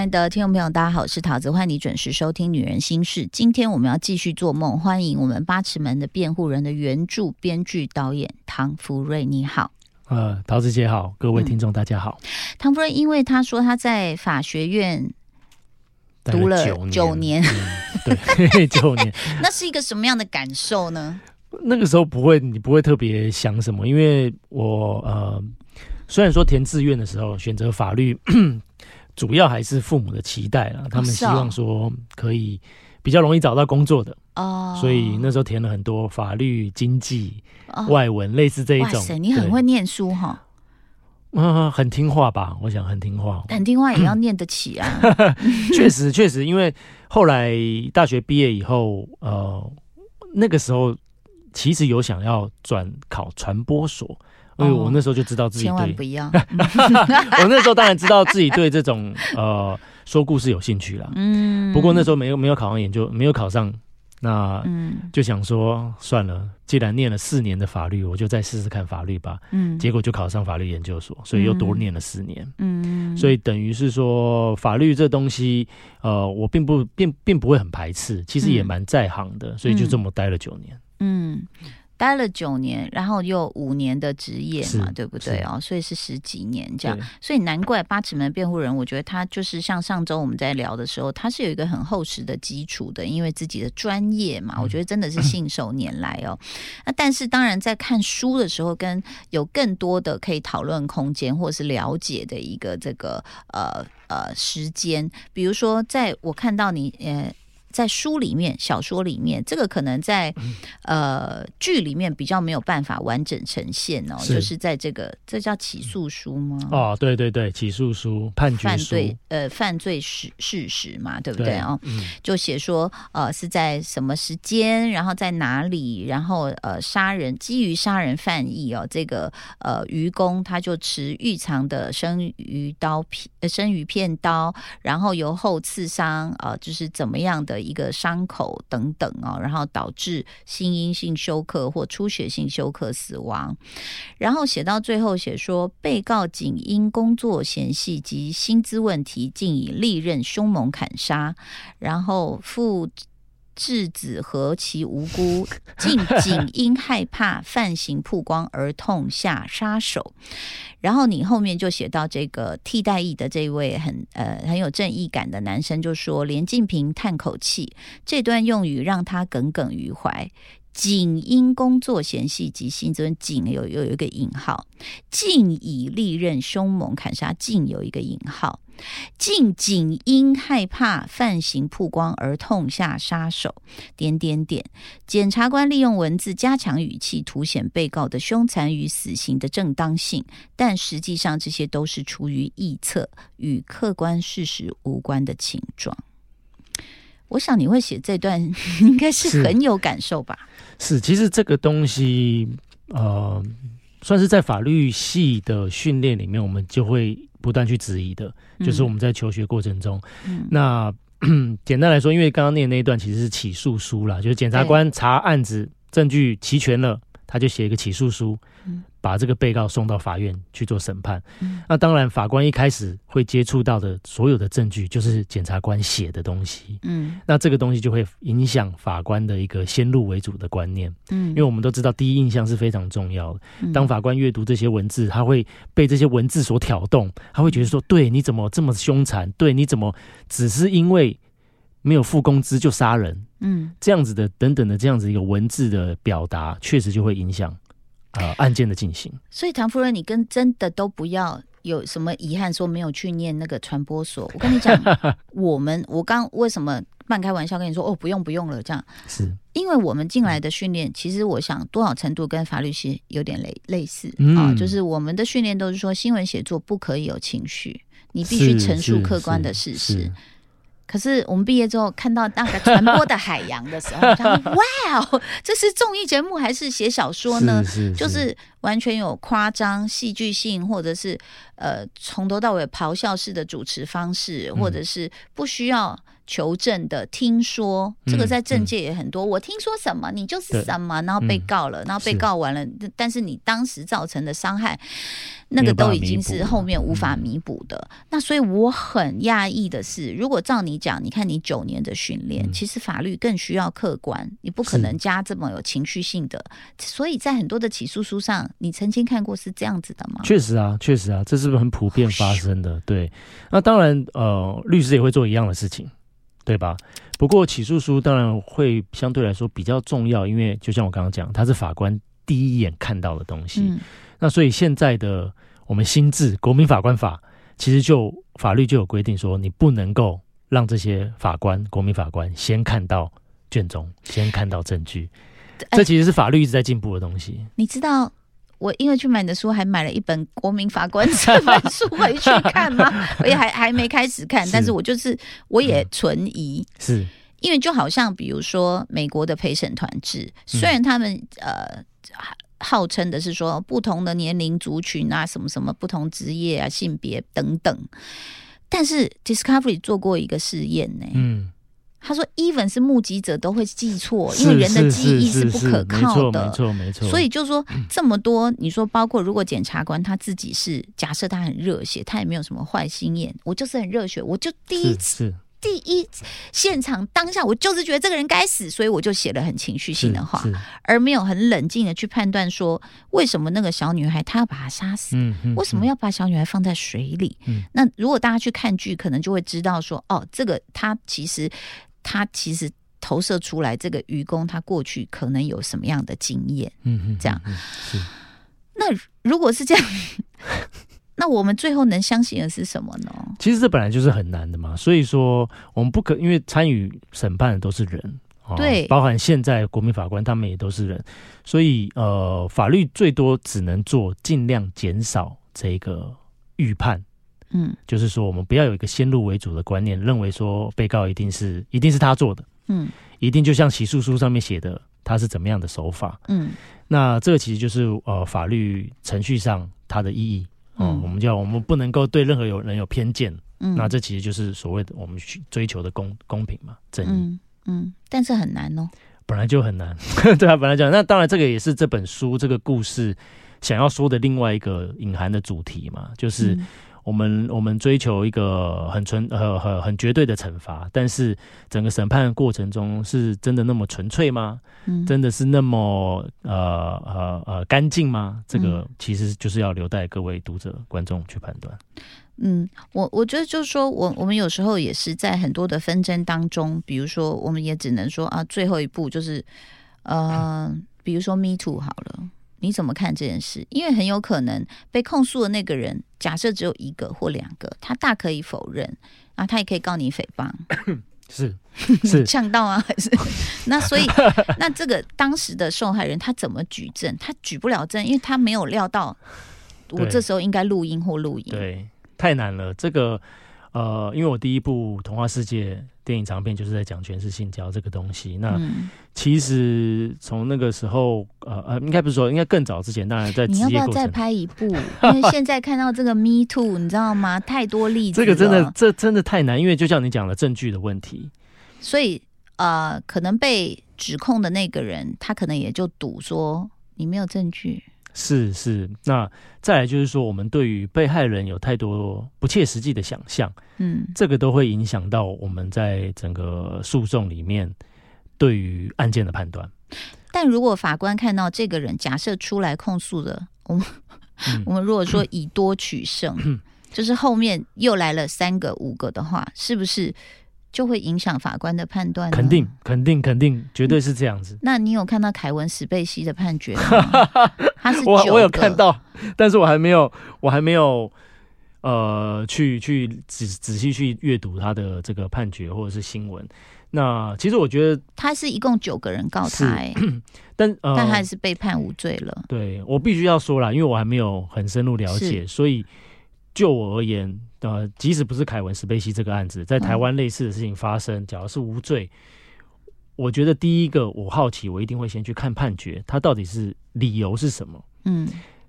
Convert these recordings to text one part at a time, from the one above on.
那亲爱的听众朋友，大家好，我是桃子，欢迎你准时收听《女人心事》。今天我们要继续做梦，欢迎我们八尺门的辩护人的原著编剧导演唐福瑞，你好。呃，桃子姐好，各位听众大家好。唐福瑞，因为他说他在法学院读了九年，对，九年，那是一个什么样的感受呢？那个时候不会，你不会特别想什么，因为我呃，虽然说填志愿的时候选择法律，主要还是父母的期待了，他们希望说可以比较容易找到工作的哦，所以那时候填了很多法律、经济。外文类似这一种，哇塞，你很会念书哈，嗯，很听话吧？我想很听话，很听话也要念得起啊。确实，确实，因为后来大学毕业以后，呃，那个时候其实有想要转考传播所，因为我那时候就知道自己千万不要。我那时候当然知道自己对这种呃说故事有兴趣了，嗯，不过那时候没有没有考上研究，没有考上。那就想说算了，既然念了四年的法律，我就再试试看法律吧。嗯，结果就考上法律研究所，所以又多念了四年。嗯，所以等于是说法律这东西，呃，我并不并并不会很排斥，其实也蛮在行的，所以就这么待了九年。嗯。待了九年，然后又五年的职业嘛，对不对哦？所以是十几年这样，所以难怪八尺门辩护人，我觉得他就是像上周我们在聊的时候，他是有一个很厚实的基础的，因为自己的专业嘛，我觉得真的是信手拈来哦。那但是当然在看书的时候，跟有更多的可以讨论空间或者是了解的一个这个呃呃时间，比如说在我看到你呃。在书里面、小说里面，这个可能在呃剧里面比较没有办法完整呈现哦。就是在这个，这叫起诉书吗？哦，对对对，起诉书、判决书，呃，犯罪事事实嘛，对不对哦？就写说呃是在什么时间，然后在哪里，然后呃杀人，基于杀人犯意哦，这个呃愚公他就持预藏的生鱼刀片、生鱼片刀，然后由后刺伤，呃，就是怎么样的。一个伤口等等哦，然后导致心因性休克或出血性休克死亡。然后写到最后写说，被告仅因工作嫌隙及薪资问题，竟以利刃凶猛砍杀。然后附。质子何其无辜，竟仅因害怕犯行曝光而痛下杀手。然后你后面就写到这个替代役的这位很呃很有正义感的男生，就说连晋平叹口气，这段用语让他耿耿于怀。仅因工作嫌隙及薪资，仅有有有一个引号，竟以利刃凶猛砍杀，竟有一个引号。竟仅因害怕犯行曝光而痛下杀手，点点点。检察官利用文字加强语气，凸显被告的凶残与死刑的正当性，但实际上这些都是出于臆测，与客观事实无关的情状。我想你会写这段，应该是很有感受吧？是，其实这个东西，呃，算是在法律系的训练里面，我们就会。不断去质疑的，就是我们在求学过程中。那 简单来说，因为刚刚念那一段其实是起诉书啦，就是检察官查案子证据齐全了，他就写一个起诉书。把这个被告送到法院去做审判，那当然法官一开始会接触到的所有的证据就是检察官写的东西，嗯，那这个东西就会影响法官的一个先入为主的观念，嗯，因为我们都知道第一印象是非常重要的。当法官阅读这些文字，他会被这些文字所挑动，他会觉得说：对，你怎么这么凶残？对，你怎么只是因为没有付工资就杀人？嗯，这样子的等等的这样子一个文字的表达，确实就会影响。呃，案件的进行，所以唐夫人，你跟真的都不要有什么遗憾，说没有去念那个传播所。我跟你讲，我们我刚为什么半开玩笑跟你说哦，不用不用了，这样是因为我们进来的训练，其实我想多少程度跟法律系有点类类似啊，就是我们的训练都是说新闻写作不可以有情绪，你必须陈述客观的事实。可是我们毕业之后看到那个传播的海洋的时候，他说：“哇哦，这是综艺节目还是写小说呢？”就是完全有夸张、戏剧性，或者是呃从头到尾咆哮式的主持方式，或者是不需要。求证的听说，这个在政界也很多。我听说什么，你就是什么，然后被告了，然后被告完了，但是你当时造成的伤害，那个都已经是后面无法弥补的。那所以我很讶异的是，如果照你讲，你看你九年的训练，其实法律更需要客观，你不可能加这么有情绪性的。所以在很多的起诉书上，你曾经看过是这样子的吗？确实啊，确实啊，这是不是很普遍发生的？对，那当然，呃，律师也会做一样的事情。对吧？不过起诉书当然会相对来说比较重要，因为就像我刚刚讲，它是法官第一眼看到的东西。那所以现在的我们新制《国民法官法》，其实就法律就有规定说，你不能够让这些法官、国民法官先看到卷宗，先看到证据。这其实是法律一直在进步的东西。你知道？我因为去买你的书，还买了一本《国民法官》这本书回去看吗？我 也还还没开始看，但是我就是我也存疑，是。因为就好像比如说美国的陪审团制，虽然他们呃号称的是说不同的年龄族群啊，什么什么不同职业啊、性别等等，但是 Discovery 做过一个试验呢，嗯。他说：“even 是目击者都会记错，因为人的记忆是不可靠的，没错没错。所以就说这么多，你说包括如果检察官他自己是假设他很热血，他也没有什么坏心眼，我就是很热血，我就第一次。”第一现场当下，我就是觉得这个人该死，所以我就写了很情绪性的话，而没有很冷静的去判断说为什么那个小女孩她要把她杀死，为什么要把小女孩放在水里？那如果大家去看剧，可能就会知道说，哦，这个她其实他其实投射出来这个愚公，他过去可能有什么样的经验？嗯嗯，这样。那如果是这样。那我们最后能相信的是什么呢？其实这本来就是很难的嘛，所以说我们不可，因为参与审判的都是人，对，包含现在国民法官他们也都是人，所以呃，法律最多只能做尽量减少这个预判，嗯，就是说我们不要有一个先入为主的观念，认为说被告一定是一定是他做的，嗯，一定就像起诉书上面写的他是怎么样的手法，嗯，那这个其实就是呃法律程序上它的意义。嗯，我们叫我们不能够对任何有人有偏见，嗯，那这其实就是所谓的我们去追求的公公平嘛，正义，嗯，但是很难哦，本来就很难，对啊，本来讲，那当然这个也是这本书这个故事想要说的另外一个隐含的主题嘛，就是。我们我们追求一个很纯呃很很绝对的惩罚，但是整个审判过程中是真的那么纯粹吗？嗯，真的是那么呃呃呃干净吗？这个其实就是要留待各位读者观众去判断。嗯，我我觉得就是说我我们有时候也是在很多的纷争当中，比如说我们也只能说啊，最后一步就是呃，比如说 Me Too 好了。你怎么看这件事？因为很有可能被控诉的那个人，假设只有一个或两个，他大可以否认，啊，他也可以告你诽谤，是 是呛到啊，还是那所以那这个当时的受害人他怎么举证？他举不了证，因为他没有料到我这时候应该录音或录音，对，太难了。这个呃，因为我第一部童话世界。电影长片就是在讲全是性交这个东西。那其实从那个时候，呃呃，应该不是说，应该更早之前，当然在你要不要再拍一部？因为现在看到这个 Me Too，你知道吗？太多例子，这个真的，这真的太难。因为就像你讲了证据的问题，所以呃，可能被指控的那个人，他可能也就赌说你没有证据。是是，那再来就是说，我们对于被害人有太多不切实际的想象，嗯，这个都会影响到我们在整个诉讼里面对于案件的判断。但如果法官看到这个人假设出来控诉的，我们我们如果说以多取胜，就是后面又来了三个五个的话，是不是？就会影响法官的判断，肯定，肯定，肯定，绝对是这样子。那你有看到凯文史贝西的判决吗？他是我我有看到，但是我还没有，我还没有呃去去仔仔细去阅读他的这个判决或者是新闻。那其实我觉得他是一共九个人告他，但但还是被判无罪了。对我必须要说了，因为我还没有很深入了解，所以就我而言。呃，即使不是凯文史贝西这个案子，在台湾类似的事情发生，假如是无罪，我觉得第一个我好奇，我一定会先去看判决，他到底是理由是什么？嗯，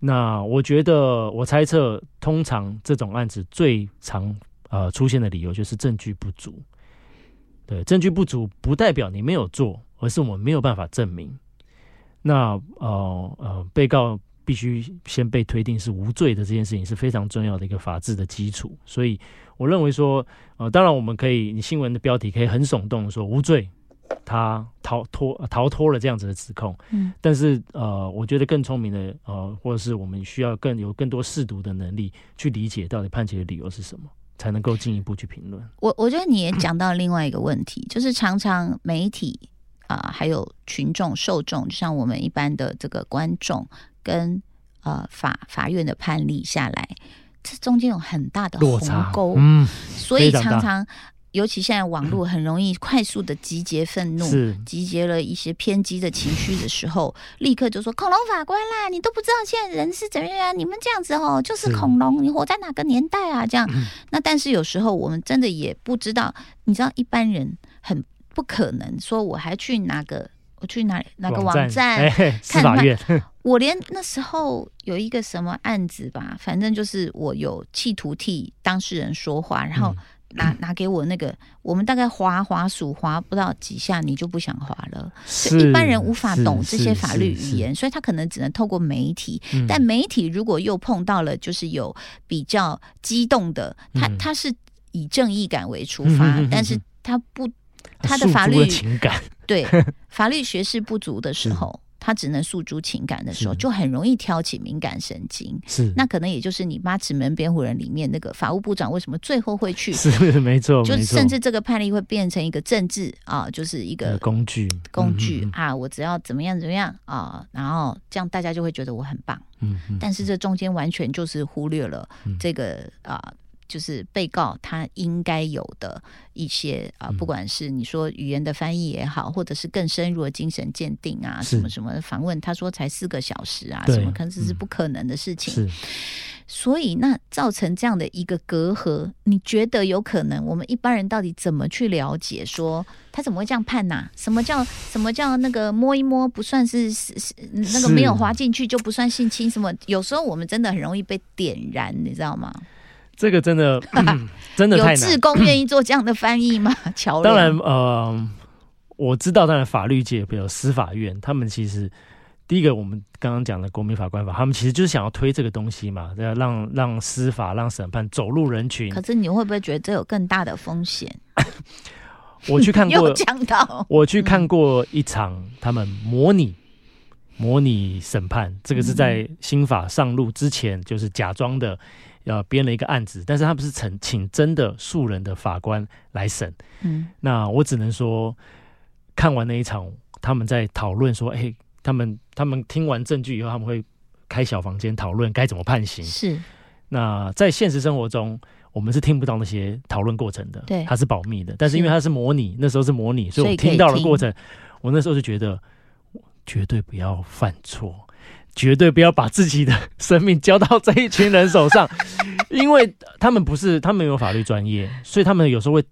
那我觉得我猜测，通常这种案子最常呃出现的理由就是证据不足。对，证据不足不代表你没有做，而是我们没有办法证明。那呃呃，被告必须先被推定是无罪的这件事情是非常重要的一个法治的基础。所以我认为说，呃，当然我们可以，你新闻的标题可以很耸动说无罪，他逃脱逃脱了这样子的指控。嗯，但是呃，我觉得更聪明的呃，或者是我们需要更有更多试读的能力去理解到底判决的理由是什么。才能够进一步去评论。我我觉得你也讲到另外一个问题，就是常常媒体啊，还有群众受众，就像我们一般的这个观众，跟呃法法院的判例下来，这中间有很大的鸿沟，嗯，所以常常。尤其现在网络很容易 快速的集结愤怒，集结了一些偏激的情绪的时候，立刻就说恐龙法官啦，你都不知道现在人是怎么样，你们这样子哦，就是恐龙，你活在哪个年代啊？这样，那但是有时候我们真的也不知道，你知道一般人很不可能说我还去哪个，我去哪哪个网站看 法院，我连那时候有一个什么案子吧，反正就是我有企图替当事人说话，然后。拿 拿给我那个，我们大概划划数划不到几下，你就不想划了。一般人无法懂这些法律语言，所以他可能只能透过媒体。但媒体如果又碰到了，就是有比较激动的，他他是以正义感为出发，但是他不他的法律情感对 法律学识不足的时候。他只能诉诸情感的时候，就很容易挑起敏感神经。是，那可能也就是你《八尺门辩护人》里面那个法务部长为什么最后会去？是，没错，就甚至这个判例会变成一个政治啊，就是一个工具，工具啊，我只要怎么样怎么样啊，然后这样大家就会觉得我很棒。嗯，但是这中间完全就是忽略了这个啊。就是被告他应该有的一些啊，不管是你说语言的翻译也好，或者是更深入的精神鉴定啊，什么什么访问，他说才四个小时啊，什么可能这是不可能的事情。所以那造成这样的一个隔阂，你觉得有可能？我们一般人到底怎么去了解？说他怎么会这样判呐？什么叫什么叫那个摸一摸不算是是那个没有滑进去就不算性侵？什么？有时候我们真的很容易被点燃，你知道吗？这个真的 真的太难。有志工愿意做这样的翻译吗？乔当然，呃，我知道，当然法律界比如司法院，他们其实第一个，我们刚刚讲的国民法官法，他们其实就是想要推这个东西嘛，要让让司法、让审判走入人群。可是你会不会觉得这有更大的风险？我去看过，讲到我去看过一场他们模拟模拟审判，这个是在新法上路之前，就是假装的。呃编了一个案子，但是他不是请请真的素人的法官来审。嗯，那我只能说，看完那一场，他们在讨论说，哎，他们他们听完证据以后，他们会开小房间讨论该怎么判刑。是，那在现实生活中，我们是听不到那些讨论过程的，对，它是保密的。但是因为它是模拟，那时候是模拟，所以我听到了过程。我那时候就觉得，绝对不要犯错。绝对不要把自己的生命交到这一群人手上，因为他们不是他们有法律专业，所以他们有时候会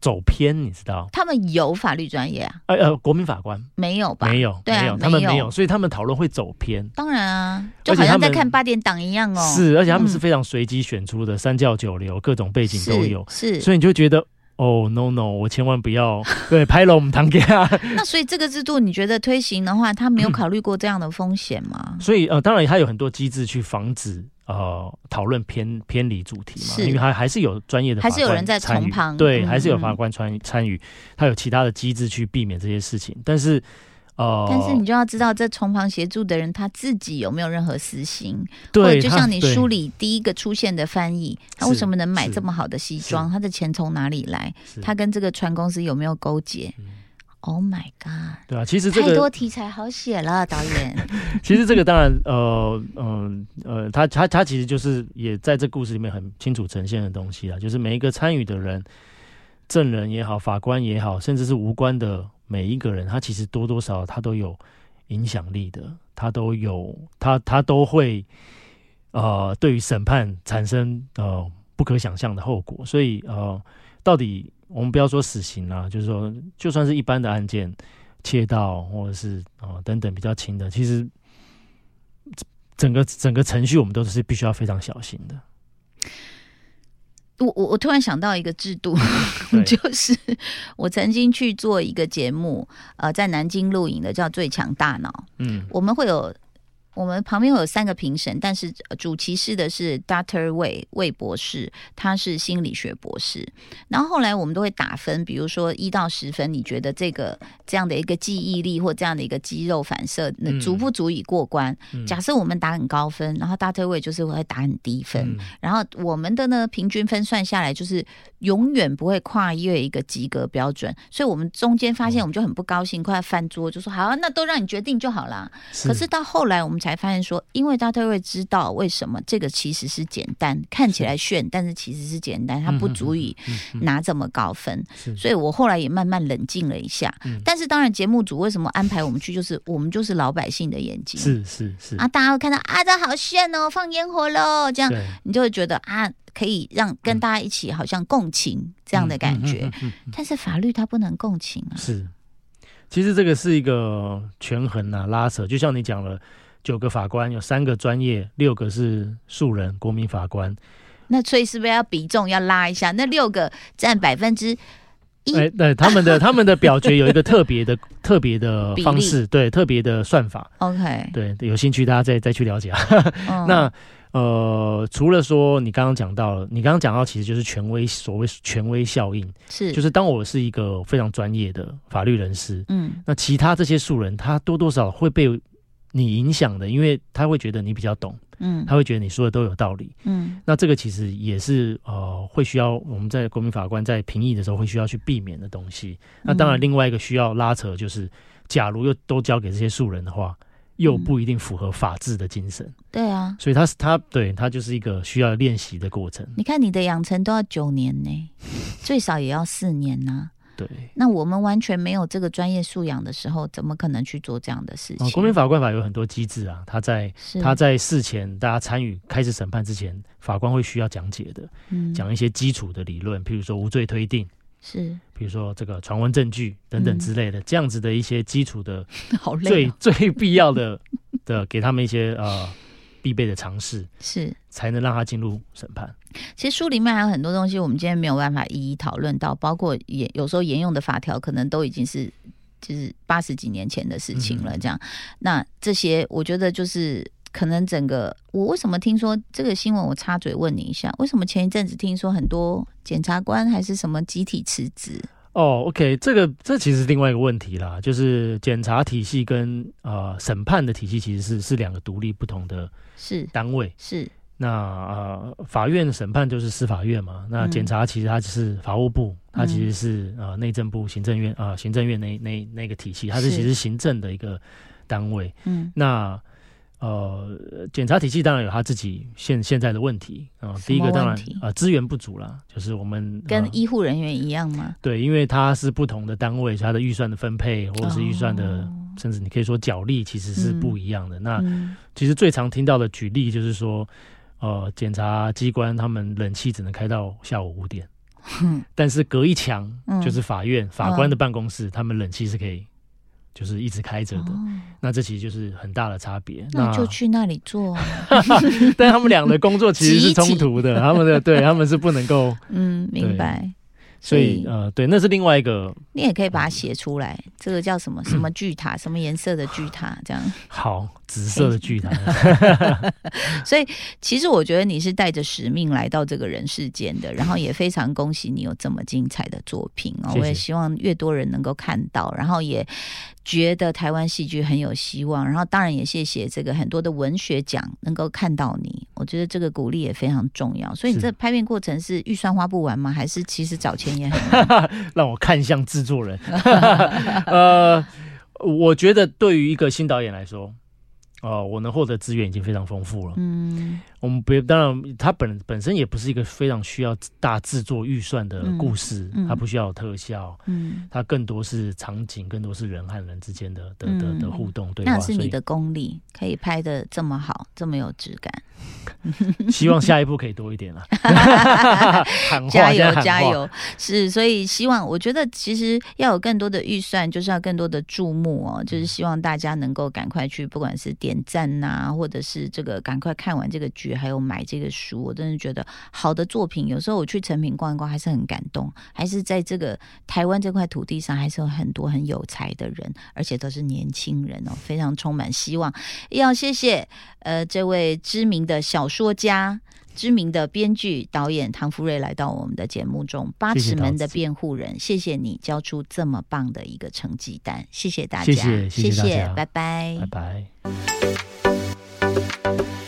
走偏，你知道？他们有法律专业啊？呃呃，国民法官没有吧？没有，没有，他们没有，所以他们讨论会走偏。当然啊，就好像在看八点档一样哦。是，而且他们是非常随机选出的，三教九流，各种背景都有，是，所以你就觉得。哦，no no，我千万不要 对拍了我们堂给啊。那所以这个制度，你觉得推行的话，他没有 考虑过这样的风险吗？所以呃，当然他有很多机制去防止呃讨论偏偏离主题嘛，因为还还是有专业的，还是有人在从旁，对，还是有法官参参与，他有其他的机制去避免这些事情，但是。哦，但是你就要知道，这从旁协助的人他自己有没有任何私心？对，就像你书里第一个出现的翻译，他为什么能买这么好的西装？他的钱从哪里来？他跟这个船公司有没有勾结？Oh my god！对啊，其实这个太多题材好写了，导演。其实这个当然，呃，嗯，呃，他他他其实就是也在这故事里面很清楚呈现的东西啊，就是每一个参与的人，证人也好，法官也好，甚至是无关的。每一个人，他其实多多少少他都有影响力的，他都有他他都会呃，对于审判产生呃不可想象的后果。所以呃，到底我们不要说死刑啊，就是说，就算是一般的案件，窃盗或者是啊等等比较轻的，其实整个整个程序我们都是必须要非常小心的。我我我突然想到一个制度，就是我曾经去做一个节目，呃，在南京录影的叫《最强大脑》，嗯，我们会有。我们旁边有三个评审，但是主持是的是 Doctor 魏魏博士，他是心理学博士。然后后来我们都会打分，比如说一到十分，你觉得这个这样的一个记忆力或这样的一个肌肉反射，那足不足以过关？假设我们打很高分，然后 Doctor 魏就是会打很低分，然后我们的呢平均分算下来就是永远不会跨越一个及格标准。所以我们中间发现我们就很不高兴，快要翻桌，就说好，啊那都让你决定就好了。可是到后来我们。才发现说，因为大特会知道为什么这个其实是简单，看起来炫，但是其实是简单，它不足以拿这么高分。所以我后来也慢慢冷静了一下。但是当然，节目组为什么安排我们去？就是我们就是老百姓的眼睛，是是是啊，大家会看到啊，这好炫哦，放烟火喽，这样你就会觉得啊，可以让跟大家一起好像共情这样的感觉。但是法律它不能共情啊。是，其实这个是一个权衡啊，拉扯，就像你讲了。九个法官有三个专业，六个是素人国民法官。那所以是不是要比重要拉一下？那六个占百分之一？哎，对，他们的 他们的表决有一个特别的 特别的方式，对，特别的算法。OK，对，有兴趣大家再再去了解。那呃，除了说你刚刚讲到了，你刚刚讲到其实就是权威，所谓权威效应，是就是当我是一个非常专业的法律人士，嗯，那其他这些素人他多多少会被。你影响的，因为他会觉得你比较懂，嗯，他会觉得你说的都有道理，嗯，那这个其实也是呃，会需要我们在国民法官在评议的时候会需要去避免的东西。那当然，另外一个需要拉扯就是，假如又都交给这些素人的话，又不一定符合法治的精神。对啊，所以他是他对他就是一个需要练习的过程。你看你的养成都要九年呢，最少也要四年呢。对，那我们完全没有这个专业素养的时候，怎么可能去做这样的事情？国民法官法有很多机制啊，他在他在事前大家参与开始审判之前，法官会需要讲解的，讲一些基础的理论，譬如说无罪推定，是，比如说这个传闻证据等等之类的，这样子的一些基础的，好最最必要的 的，给他们一些呃。必备的尝试是才能让他进入审判。其实书里面还有很多东西，我们今天没有办法一一讨论到，包括沿有时候沿用的法条，可能都已经是就是八十几年前的事情了。这样，那这些我觉得就是可能整个我为什么听说这个新闻？我插嘴问你一下，为什么前一阵子听说很多检察官还是什么集体辞职？哦，OK，这个这其实是另外一个问题啦，就是检察体系跟呃审判的体系其实是是两个独立不同的是单位是。那呃法院审判就是司法院嘛，那检察其实它是法务部，它其实是呃内政部行政院啊行政院那那那个体系，它是。其实行政的一个单位，嗯，那。呃，检查体系当然有他自己现现在的问题啊。第一个当然啊资源不足了，就是我们跟医护人员一样吗？对，因为他是不同的单位，他的预算的分配或者是预算的，甚至你可以说角力其实是不一样的。那其实最常听到的举例就是说，呃，检察机关他们冷气只能开到下午五点，但是隔一墙就是法院法官的办公室，他们冷气是可以。就是一直开着的，那这其实就是很大的差别。那就去那里做，但他们俩的工作其实是冲突的，他们的对他们是不能够 嗯明白。所以呃，对，那是另外一个。你也可以把它写出来，这个叫什么什么巨塔，什么颜色的巨塔，这样。好，紫色的巨塔。所以其实我觉得你是带着使命来到这个人世间的，然后也非常恭喜你有这么精彩的作品哦！我也希望越多人能够看到，然后也觉得台湾戏剧很有希望。然后当然也谢谢这个很多的文学奖能够看到你，我觉得这个鼓励也非常重要。所以你这拍片过程是预算花不完吗？还是其实找钱也很？让我看向制作人。呃，我觉得对于一个新导演来说，哦，我能获得资源已经非常丰富了。嗯。我们别当然，它本本身也不是一个非常需要大制作预算的故事，它不需要特效，嗯，它更多是场景，更多是人和人之间的的的的互动对话。那是你的功力，可以拍的这么好，这么有质感。希望下一步可以多一点 了。加油加油！是，所以希望，我觉得其实要有更多的预算，就是要更多的注目哦，就是希望大家能够赶快去，不管是点。点赞呐，或者是这个赶快看完这个剧，还有买这个书，我真的觉得好的作品，有时候我去成品逛一逛，还是很感动，还是在这个台湾这块土地上，还是有很多很有才的人，而且都是年轻人哦，非常充满希望。要谢谢呃这位知名的小说家。知名的编剧导演唐福瑞来到我们的节目中，《八尺门的辩护人》，谢谢你交出这么棒的一个成绩单，谢谢大家，谢谢，谢谢，拜拜，拜拜。